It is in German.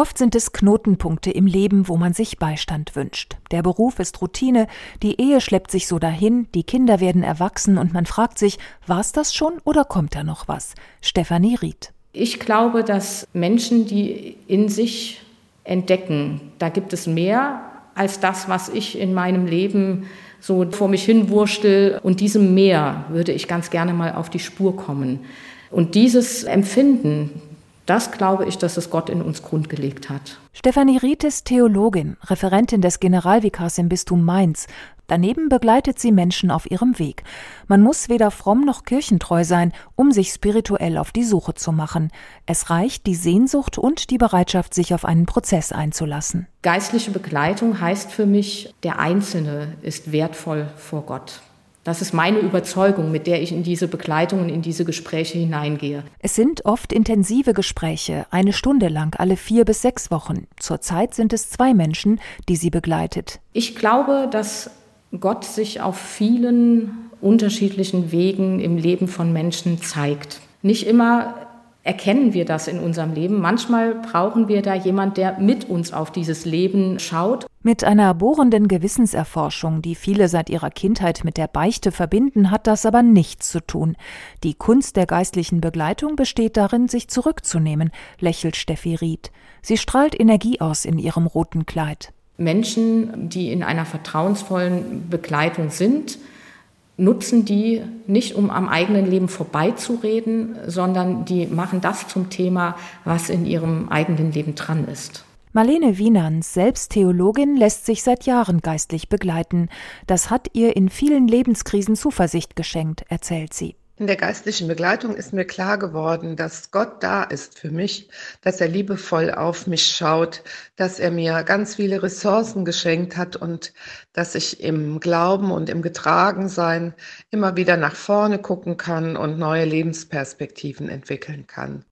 Oft sind es Knotenpunkte im Leben, wo man sich Beistand wünscht. Der Beruf ist Routine, die Ehe schleppt sich so dahin, die Kinder werden erwachsen und man fragt sich, war's das schon oder kommt da noch was? Stefanie Ried. Ich glaube, dass Menschen, die in sich entdecken, da gibt es mehr als das, was ich in meinem Leben so vor mich hinwurstel. Und diesem Mehr würde ich ganz gerne mal auf die Spur kommen. Und dieses Empfinden, das glaube ich, dass es Gott in uns grundgelegt hat. Stefanie Ried ist Theologin, Referentin des Generalvikars im Bistum Mainz. Daneben begleitet sie Menschen auf ihrem Weg. Man muss weder fromm noch kirchentreu sein, um sich spirituell auf die Suche zu machen. Es reicht die Sehnsucht und die Bereitschaft, sich auf einen Prozess einzulassen. Geistliche Begleitung heißt für mich, der Einzelne ist wertvoll vor Gott. Das ist meine Überzeugung, mit der ich in diese Begleitungen, in diese Gespräche hineingehe. Es sind oft intensive Gespräche, eine Stunde lang, alle vier bis sechs Wochen. Zurzeit sind es zwei Menschen, die sie begleitet. Ich glaube, dass Gott sich auf vielen unterschiedlichen Wegen im Leben von Menschen zeigt. Nicht immer erkennen wir das in unserem Leben. Manchmal brauchen wir da jemand, der mit uns auf dieses Leben schaut. Mit einer bohrenden Gewissenserforschung, die viele seit ihrer Kindheit mit der Beichte verbinden, hat das aber nichts zu tun. Die Kunst der geistlichen Begleitung besteht darin, sich zurückzunehmen, lächelt Steffi Ried. Sie strahlt Energie aus in ihrem roten Kleid. Menschen, die in einer vertrauensvollen Begleitung sind, nutzen die nicht, um am eigenen Leben vorbeizureden, sondern die machen das zum Thema, was in ihrem eigenen Leben dran ist. Marlene Wienans, selbst Theologin, lässt sich seit Jahren geistlich begleiten. Das hat ihr in vielen Lebenskrisen Zuversicht geschenkt, erzählt sie. In der geistlichen Begleitung ist mir klar geworden, dass Gott da ist für mich, dass er liebevoll auf mich schaut, dass er mir ganz viele Ressourcen geschenkt hat und dass ich im Glauben und im Getragensein immer wieder nach vorne gucken kann und neue Lebensperspektiven entwickeln kann.